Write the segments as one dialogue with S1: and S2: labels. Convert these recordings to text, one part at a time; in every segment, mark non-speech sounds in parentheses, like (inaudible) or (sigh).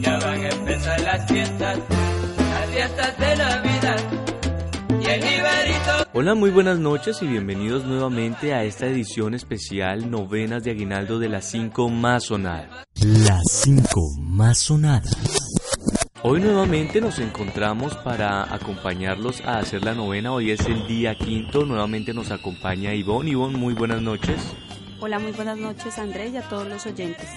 S1: Ya van a empezar las fiestas, las fiestas de Navidad. Y el Iberito
S2: Hola, muy buenas noches y bienvenidos nuevamente a esta edición especial Novenas de Aguinaldo de las 5 más sonadas.
S3: Las 5 más sonadas.
S2: Hoy nuevamente nos encontramos para acompañarlos a hacer la novena. Hoy es el día quinto. Nuevamente nos acompaña Ivonne. Ivonne, muy buenas noches.
S4: Hola, muy buenas noches Andrés y a todos los oyentes.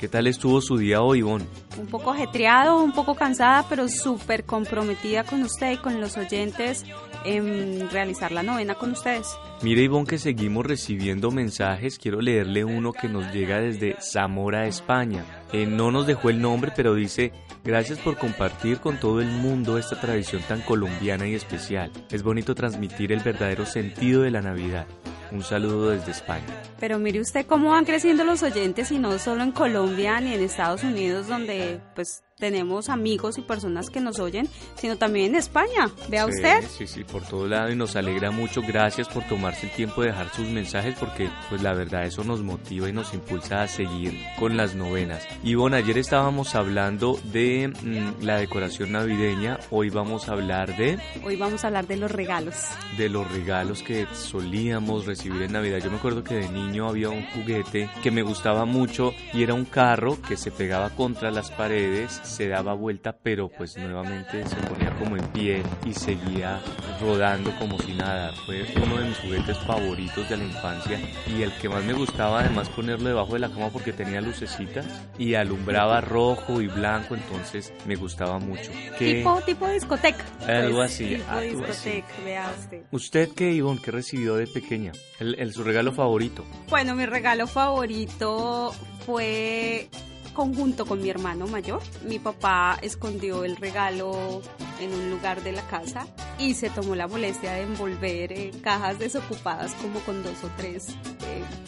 S2: ¿Qué tal estuvo su día hoy, Ivonne?
S4: Un poco ajetreado, un poco cansada, pero súper comprometida con usted y con los oyentes en realizar la novena con ustedes.
S2: Mire, Ivonne, que seguimos recibiendo mensajes. Quiero leerle uno que nos llega desde Zamora, España. Eh, no nos dejó el nombre, pero dice, gracias por compartir con todo el mundo esta tradición tan colombiana y especial. Es bonito transmitir el verdadero sentido de la Navidad. Un saludo desde España.
S4: Pero mire usted cómo van creciendo los oyentes y no solo en Colombia ni en Estados Unidos donde pues tenemos amigos y personas que nos oyen, sino también en España. Vea
S2: Sí,
S4: usted.
S2: Sí, sí, por todo lado y nos alegra mucho. Gracias por tomarse el tiempo de dejar sus mensajes porque pues la verdad eso nos motiva y nos impulsa a seguir con las novenas. Y bueno, ayer estábamos hablando de mm, la decoración navideña, hoy vamos a hablar de,
S4: Hoy vamos a hablar de los regalos.
S2: de los regalos que solíamos recibir en Navidad. Yo me acuerdo que de niño había un juguete que me gustaba mucho y era un carro que se pegaba contra las paredes, se daba vuelta, pero pues nuevamente se ponía como en pie y seguía rodando como si nada. Fue uno de mis juguetes favoritos de la infancia y el que más me gustaba además ponerlo debajo de la cama porque tenía lucecitas y alumbraba rojo y blanco, entonces me gustaba mucho. ¿Qué-
S4: Tipo, tipo discoteca.
S2: Algo
S4: Pues,
S2: así,
S4: Tipo
S2: algo así.
S4: discoteca, vea usted.
S2: ¿Usted qué, Ivonne, qué recibió de pequeña? El, el- su regalo favorito.
S4: Bueno, mi regalo favorito fue conjunto con mi hermano mayor. Mi papá escondió el regalo en un lugar de la casa y se tomó la molestia de envolver eh, cajas desocupadas como con dos o tres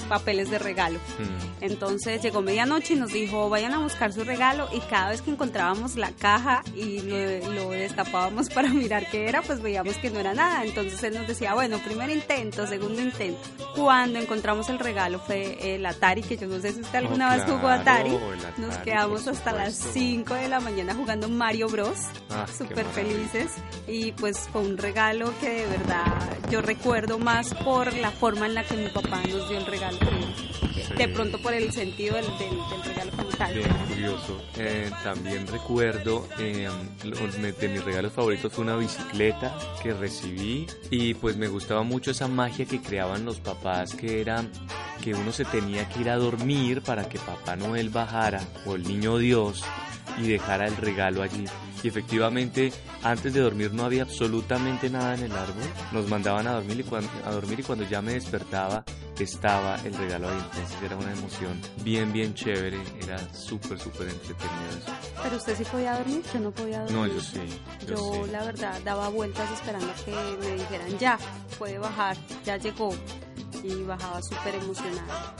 S4: papeles de regalo.
S2: Mm.
S4: Entonces llegó medianoche y nos dijo, vayan a buscar su regalo y cada vez que encontrábamos la caja y lo, lo destapábamos (laughs) para mirar qué era, pues veíamos que no era nada. Entonces él nos decía, bueno, primer intento, segundo intento. Cuando encontramos el regalo fue el Atari, que yo no sé si usted alguna
S2: Oh,
S4: vez jugó Atari.
S2: el
S4: Nos
S2: Atari,
S4: quedamos hasta las
S2: supuesto.
S4: 5 de la mañana jugando Mario Bros.
S2: Ah,
S4: Súper felices. Y pues fue un regalo que de verdad yo recuerdo más por la forma en la que mi papá nos dio el regalo
S2: Sí.
S4: de pronto por el sentido del, del- del regalo como tal.
S2: Bien curioso. Eh, también recuerdo eh, de mis regalos favoritos fue una bicicleta que recibí y pues me gustaba mucho esa magia que creaban los papás que era que uno se tenía que ir a dormir para que Papá Noel bajara o el niño Dios y dejara el regalo allí. Y efectivamente, antes de dormir no había absolutamente nada en el árbol. Nos mandaban a dormir y cuando, a dormir y cuando ya me despertaba estaba el regalo ahí. Entonces era una emoción bien, bien chévere. Era súper, súper entretenido eso.
S4: Pero usted sí podía dormir, yo no podía dormir.
S2: No, yo sí. Yo,
S4: Yo
S2: sí.
S4: la verdad daba vueltas esperando que me dijeran ya, puede bajar, ya llegó. Y bajaba súper emocionada.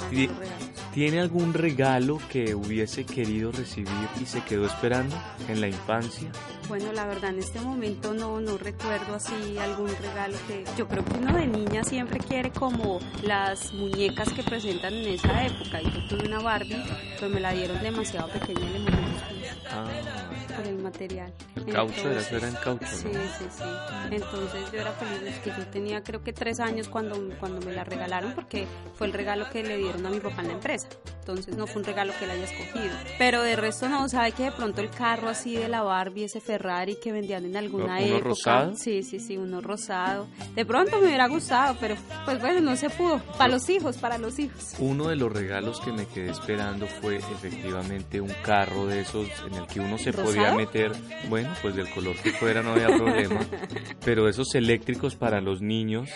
S2: ¿Tiene algún regalo que hubiese querido recibir y se quedó esperando en la infancia?
S4: Bueno, la verdad en este momento no, no recuerdo así algún regalo que yo creo que uno de niña siempre quiere como las muñecas que presentan en esa época. Yo tuve una Barbie, pero me la dieron demasiado pequeña y le
S2: Ah,
S4: por el material.
S2: el caucho, era,
S4: Entonces,
S2: eso era en caucho,
S4: Sí,
S2: ¿no?
S4: sí, sí. Entonces yo era feliz, es que yo tenía creo que tres años cuando, cuando me la regalaron porque fue el regalo que le dieron a mi papá en la empresa. Entonces no fue un regalo que él haya escogido. Pero de resto no, sabe que de pronto el carro así de la Barbie, ese Ferrari que vendían en alguna
S2: ¿Uno
S4: época.
S2: rosado?
S4: Sí, sí, sí, uno rosado. De pronto me hubiera gustado, pero pues bueno, no se pudo. Para los hijos, para los hijos.
S2: Uno de los regalos que me quedé esperando fue efectivamente un carro de esos en el que uno se
S4: ¿Rosado?
S2: podía meter, bueno, pues del color que fuera no había problema, (laughs) pero esos eléctricos para los niños,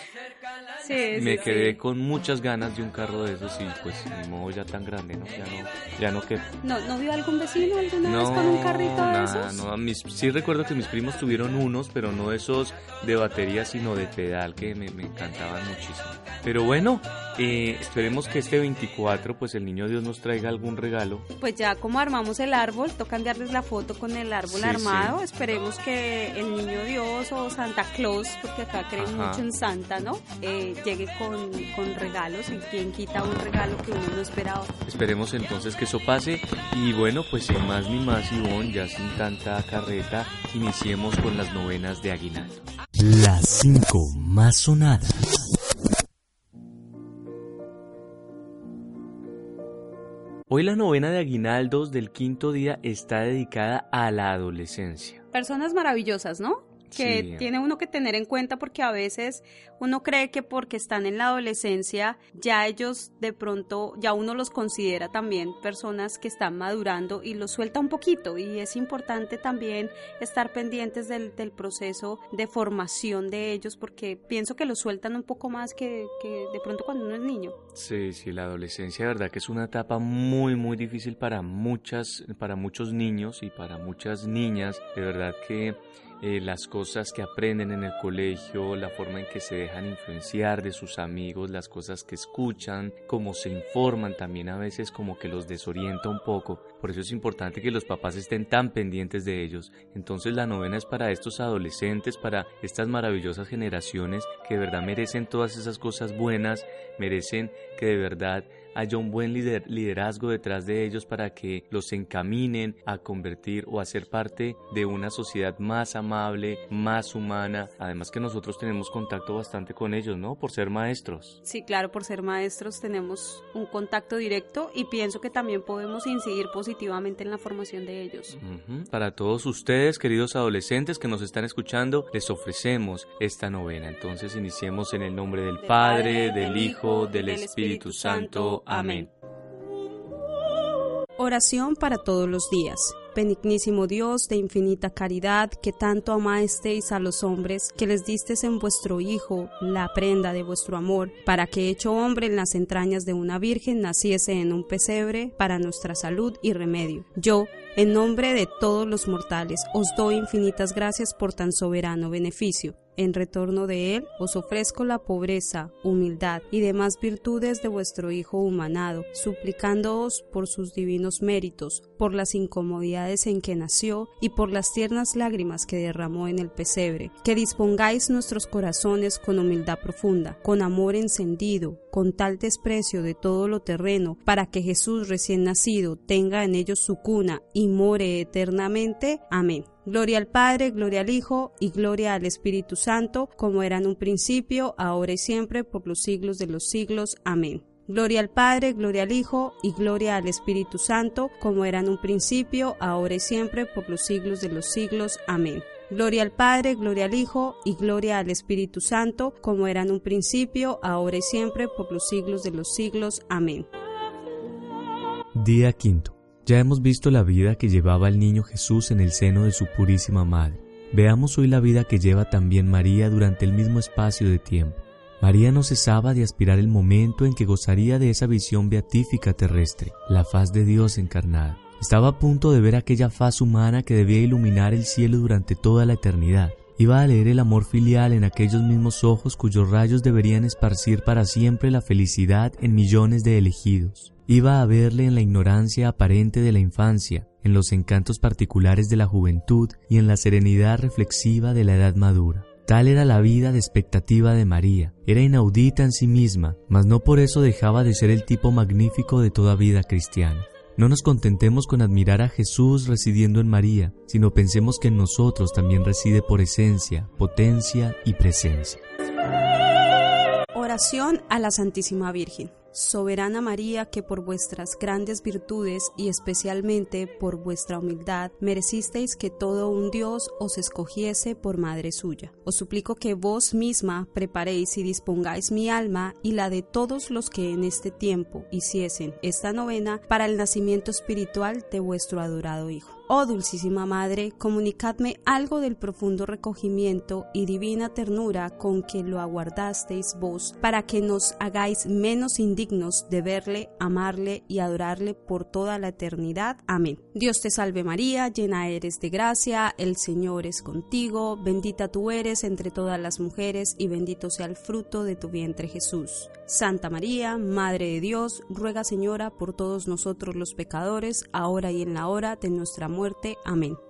S4: Sí, (laughs) sí,
S2: me
S4: sí.
S2: quedé con muchas ganas de un carro de esos y pues ni modo ya tan grande, ¿no? Ya no, ya no que
S4: ¿No, ¿No vio algún vecino alguna vez
S2: no,
S4: con un carrito de
S2: nada,
S4: esos?
S2: no, mis, sí recuerdo que mis primos tuvieron unos, pero no esos de batería, sino de pedal, que me, me encantaban muchísimo. Pero bueno, eh, esperemos que este 24, pues el niño Dios nos traiga algún regalo.
S4: Pues ya como armamos el árbol, toca enviarles la foto con el árbol armado. Esperemos que el niño Dios o Santa Claus, porque acá creen
S2: Ajá.
S4: mucho en Santa, ¿no? Eh, llegue con, con regalos y quien quita un regalo que uno no esperaba.
S2: Esperemos entonces que eso pase y bueno, pues sin más ni más, Ivonne, ya sin tanta carreta, iniciemos con las novenas de Aguinaldo.
S3: Las cinco más sonadas.
S2: Hoy la novena de Aguinaldos del quinto día está dedicada a la adolescencia.
S4: Personas maravillosas, ¿no? Que
S2: Sí.
S4: tiene uno que tener en cuenta porque a veces uno cree que porque están en la adolescencia ya ellos de pronto ya uno los considera también personas que están madurando y los suelta un poquito y es importante también estar pendientes del, del proceso de formación de ellos porque pienso que los sueltan un poco más que, que de pronto cuando uno es niño.
S2: Sí, sí, la adolescencia de verdad que es una etapa muy, muy difícil para muchas, para muchos niños y para muchas niñas. De verdad que eh, las cosas que aprenden en el colegio, la forma en que se dejan influenciar de sus amigos, las cosas que escuchan, cómo se informan también a veces como que los desorienta un poco. Por eso es importante que los papás estén tan pendientes de ellos. Entonces la novena es para estos adolescentes, para estas maravillosas generaciones que de verdad merecen todas esas cosas buenas, merecen que de verdad haya un buen lider- liderazgo detrás de ellos para que los encaminen a convertir o a ser parte de una sociedad más amable, más humana. Además que nosotros tenemos contacto bastante con ellos, ¿no? Por ser maestros.
S4: Sí, claro, por ser maestros tenemos un contacto directo y pienso que también podemos incidir positivamente en la formación de ellos.
S2: Para todos ustedes, queridos adolescentes que nos están escuchando, les ofrecemos esta novena. Entonces iniciemos en el nombre del Padre, del Hijo, del Espíritu Santo. Amén.
S4: Oración para todos los días. Benignísimo Dios de infinita caridad, que tanto amasteis a los hombres, que les distes en vuestro Hijo la prenda de vuestro amor, para que hecho hombre en las entrañas de una virgen naciese en un pesebre para nuestra salud y remedio. Yo, en nombre de todos los mortales, os doy infinitas gracias por tan soberano beneficio. En retorno de él os ofrezco la pobreza, humildad y demás virtudes de vuestro Hijo humanado, suplicándoos por sus divinos méritos, por las incomodidades en que nació y por las tiernas lágrimas que derramó en el pesebre, que dispongáis nuestros corazones con humildad profunda, con amor encendido, con tal desprecio de todo lo terreno, para que Jesús recién nacido tenga en ellos su cuna y more eternamente. Amén. Gloria al Padre, gloria al Hijo y gloria al Espíritu Santo, como era en un principio, ahora y siempre, por los siglos de los siglos. Amén. Gloria al Padre, gloria al Hijo y gloria al Espíritu Santo, como era en un principio, ahora y siempre, por los siglos de los siglos. Amén. Gloria al Padre, gloria al Hijo y gloria al Espíritu Santo, como era en un principio, ahora y siempre, por los siglos de los siglos. Amén.
S3: Día quinto. Ya hemos visto la vida que llevaba el niño Jesús en el seno de su purísima madre. Veamos hoy la vida que lleva también María durante el mismo espacio de tiempo. María no cesaba de aspirar el momento en que gozaría de esa visión beatífica terrestre, la faz de Dios encarnada. Estaba a punto de ver aquella faz humana que debía iluminar el cielo durante toda la eternidad. Iba a leer el amor filial en aquellos mismos ojos cuyos rayos deberían esparcir para siempre la felicidad en millones de elegidos. Iba a verle en la ignorancia aparente de la infancia, en los encantos particulares de la juventud y en la serenidad reflexiva de la edad madura. Tal era la vida de expectativa de María. Era inaudita en sí misma, mas no por eso dejaba de ser el tipo magnífico de toda vida cristiana. No nos contentemos con admirar a Jesús residiendo en María, sino pensemos que en nosotros también reside por esencia, potencia y presencia.
S4: Oración a la Santísima Virgen. Soberana María, que por vuestras grandes virtudes y especialmente por vuestra humildad merecisteis que todo un Dios os escogiese por madre suya. Os suplico que vos misma preparéis y dispongáis mi alma y la de todos los que en este tiempo hiciesen esta novena para el nacimiento espiritual de vuestro adorado Hijo. Oh Dulcísima Madre, comunicadme algo del profundo recogimiento y divina ternura con que lo aguardasteis vos, para que nos hagáis menos indignos de verle, amarle y adorarle por toda la eternidad. Amén. Dios te salve María, llena eres de gracia, el Señor es contigo, bendita tú eres entre todas las mujeres y bendito sea el fruto de tu vientre Jesús. Santa María, Madre de Dios, ruega Señora por todos nosotros los pecadores, ahora y en la hora de nuestra muerte. Amén.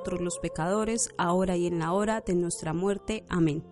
S4: los pecadores, ahora y en la hora de nuestra muerte. Amén.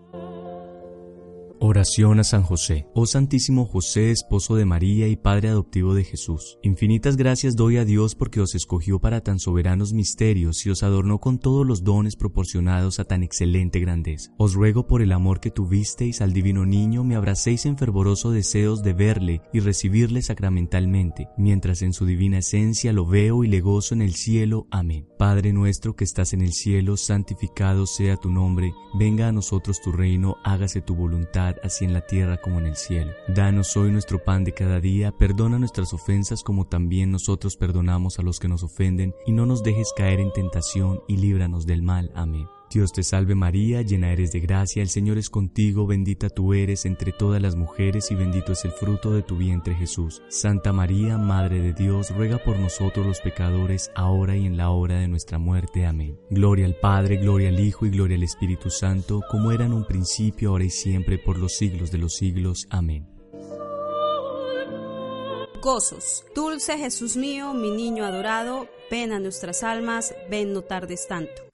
S2: Oración a San José. Oh Santísimo José, esposo de María y Padre adoptivo de Jesús. Infinitas gracias doy a Dios porque os escogió para tan soberanos misterios y os adornó con todos los dones proporcionados a tan excelente grandeza. Os ruego por el amor que tuvisteis al divino niño me abracéis en fervoroso deseos de verle y recibirle sacramentalmente, mientras en su divina esencia lo veo y le gozo en el cielo. Amén. Padre nuestro que estás en el cielo, santificado sea tu nombre, venga a nosotros tu reino, hágase tu voluntad así en la tierra como en el cielo. Danos hoy nuestro pan de cada día, perdona nuestras ofensas como también nosotros perdonamos a los que nos ofenden, y no nos dejes caer en tentación, y líbranos del mal. Amén. Dios te salve María, llena eres de gracia, el Señor es contigo, bendita tú eres entre todas las mujeres y bendito es el fruto de tu vientre Jesús. Santa María, Madre de Dios, ruega por nosotros los pecadores, ahora y en la hora de nuestra muerte. Amén. Gloria al Padre, gloria al Hijo y gloria al Espíritu Santo, como era en un principio, ahora y siempre, por los siglos de los siglos. Amén.
S4: Gozos. Dulce Jesús mío, mi niño adorado, ven a nuestras almas, ven no tardes tanto.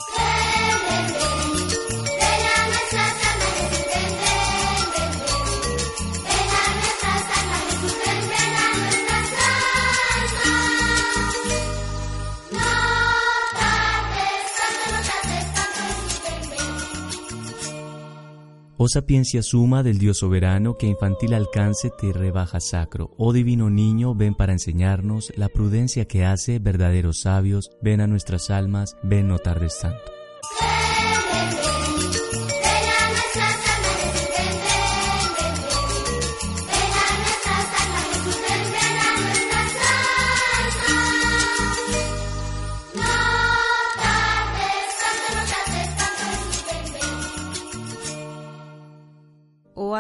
S2: Oh sapiencia suma del Dios soberano, que infantil alcance te rebaja sacro. Oh divino niño, ven para enseñarnos la prudencia que hace verdaderos sabios. Ven a nuestras almas, ven no tardes tanto.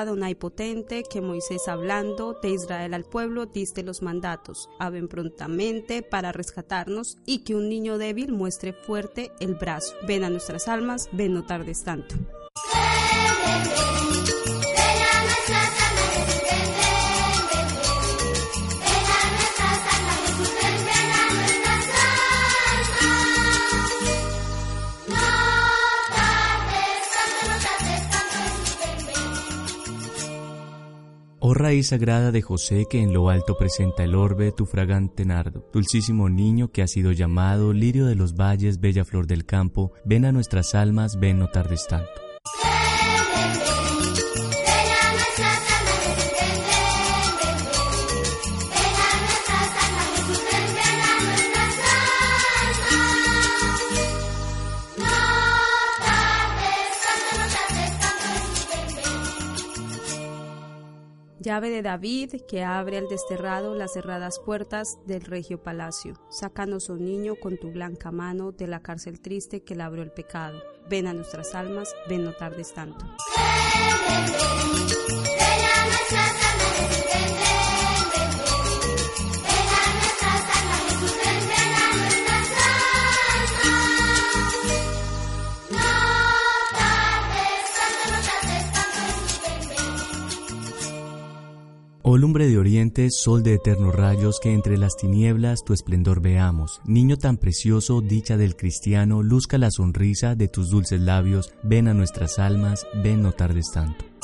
S4: Adonai potente, que Moisés hablando de Israel al pueblo diste los mandatos, ven prontamente para rescatarnos y que un niño débil muestre fuerte el brazo. Ven a nuestras almas, ven no tardes tanto.
S2: Oh raíz sagrada de José que en lo alto presenta el orbe tu fragante nardo, dulcísimo niño que ha sido llamado lirio de los valles, bella flor del campo, ven a nuestras almas, ven no tardes tanto.
S4: Llave de David que abre al desterrado las cerradas puertas del regio palacio. Sácanos, oh niño, con tu blanca mano de la cárcel triste que labró el pecado. Ven a nuestras almas, ven no tardes tanto.
S2: Oh lumbre de oriente, sol de eternos rayos, que entre las tinieblas tu esplendor veamos. Niño tan precioso, dicha del cristiano, luzca la sonrisa de tus dulces labios, ven a nuestras almas, ven no tardes tanto.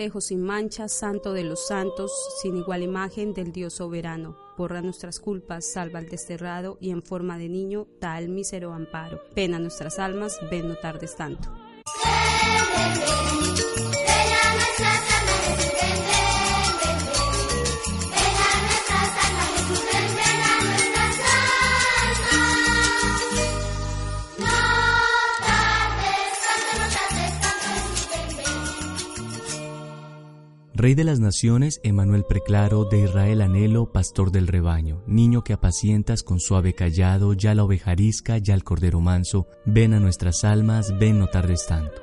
S4: Espejo sin mancha, santo de los santos, sin igual imagen del Dios soberano. Borra nuestras culpas, salva al desterrado y en forma de niño da el mísero amparo. Pena nuestras almas, ven no tardes tanto.
S2: Rey de las naciones, Emanuel preclaro, de Israel anhelo, pastor del rebaño, niño que apacientas con suave callado, ya la ovejarisca, ya el cordero manso, ven a nuestras almas, ven no tardes tanto.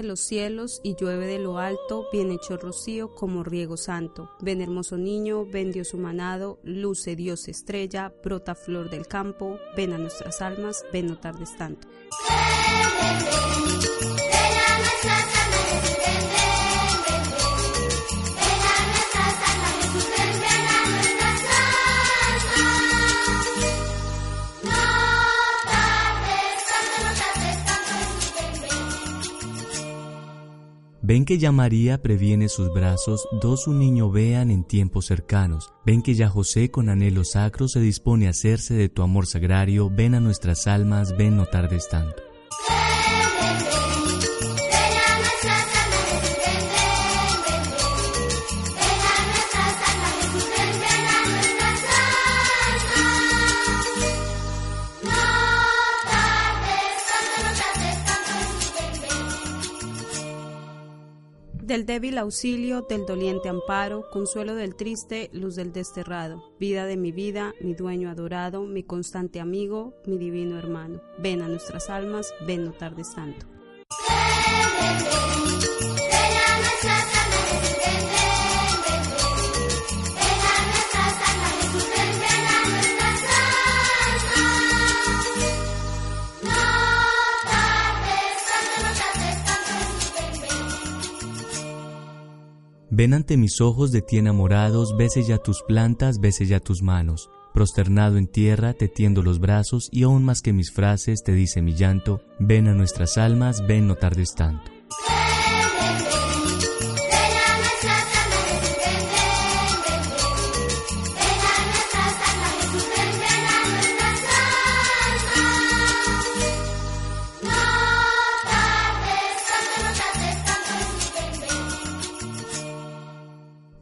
S4: Los cielos y llueve de lo alto, bien hecho rocío como riego santo. Ven hermoso niño, ven Dios humanado, luce Dios estrella, brota flor del campo, ven a nuestras almas, ven no tardes tanto.
S2: Ven que ya María previene sus brazos, dos un niño vean en tiempos cercanos. Ven que ya José con anhelo sacro se dispone a hacerse de tu amor sagrario. Ven a nuestras almas, ven no tardes tanto.
S4: Del débil auxilio, del doliente amparo, consuelo del triste, luz del desterrado, vida de mi vida, mi dueño adorado, mi constante amigo, mi divino hermano. Ven a nuestras almas, ven no tardes tanto.
S2: Ven ante mis ojos de ti enamorados, bese ya tus plantas, bese ya tus manos. Prosternado en tierra, te tiendo los brazos, y aún más que mis frases te dice mi llanto, ven a nuestras almas, ven no tardes tanto.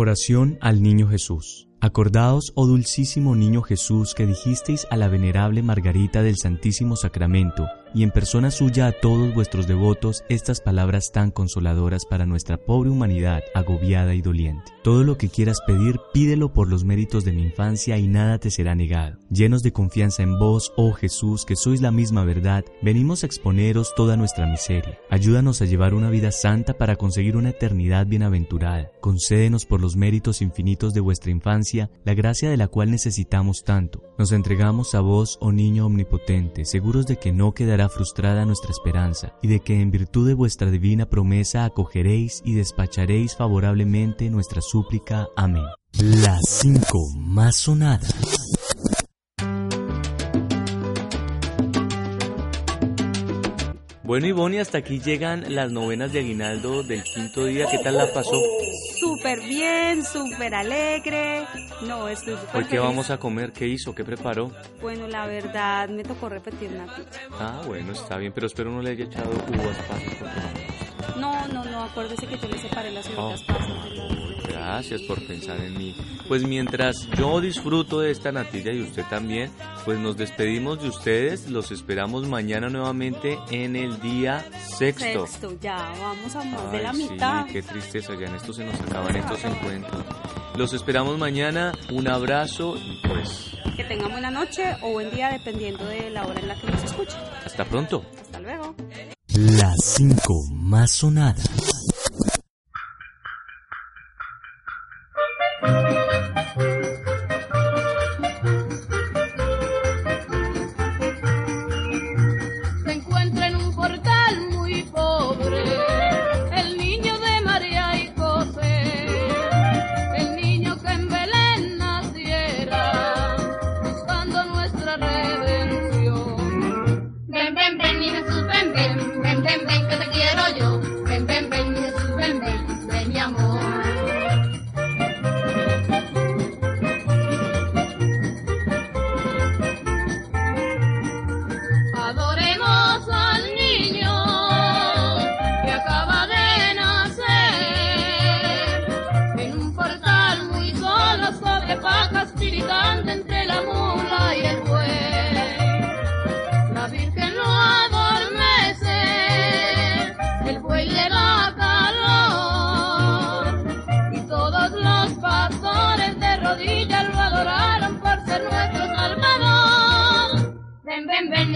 S2: Oración al Niño Jesús. Acordaos, oh dulcísimo Niño Jesús, que dijisteis a la venerable Margarita del Santísimo Sacramento, y en persona suya a todos vuestros devotos estas palabras tan consoladoras para nuestra pobre humanidad agobiada y doliente. Todo lo que quieras pedir, pídelo por los méritos de mi infancia y nada te será negado. Llenos de confianza en vos, oh Jesús, que sois la misma verdad, venimos a exponeros toda nuestra miseria. Ayúdanos a llevar una vida santa para conseguir una eternidad bienaventurada. Concédenos por los méritos infinitos de vuestra infancia la gracia de la cual necesitamos tanto. Nos entregamos a vos, oh niño omnipotente, seguros de que no quedará frustrada nuestra esperanza y de que en virtud de vuestra divina promesa acogeréis y despacharéis favorablemente nuestra súplica. Amén. Las cinco más sonadas.
S5: Bueno, Ivonne, hasta aquí llegan las novenas de Aguinaldo del quinto día. ¿Qué tal la pasó?
S4: Súper bien, súper alegre. No, estoy súper
S5: ¿Hoy qué
S4: feliz.
S5: vamos a comer? ¿Qué hizo? ¿Qué preparó?
S4: Bueno, la verdad, me tocó repetir una pizza.
S5: Ah, bueno, está bien, pero espero no le haya echado uvas pasas porque no.
S4: No, no, no, acuérdese que yo le separé las uvitas
S5: Oh.
S4: pasas.
S5: Gracias por pensar en mí. Pues mientras yo disfruto de esta natilla y usted también, pues nos despedimos de ustedes. Los esperamos mañana nuevamente en el día sexto.
S4: Sexto, ya, vamos a más de la
S5: Ay,
S4: mitad.
S5: Sí, qué tristeza, ya en esto se nos acaban estos encuentros. Los esperamos mañana, un abrazo y pues
S4: Que tengan buena noche o buen día dependiendo de la hora en la que nos escuchen.
S5: hasta pronto.
S4: Hasta luego.
S2: Las cinco más sonadas.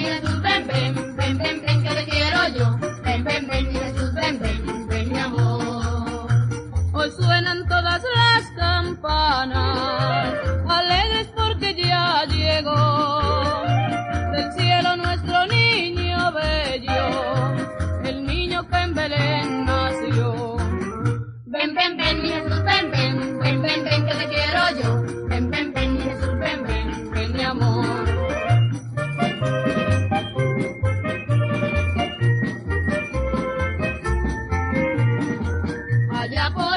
S6: Mi Jesús, ven, ven, ven, ven,
S7: Allá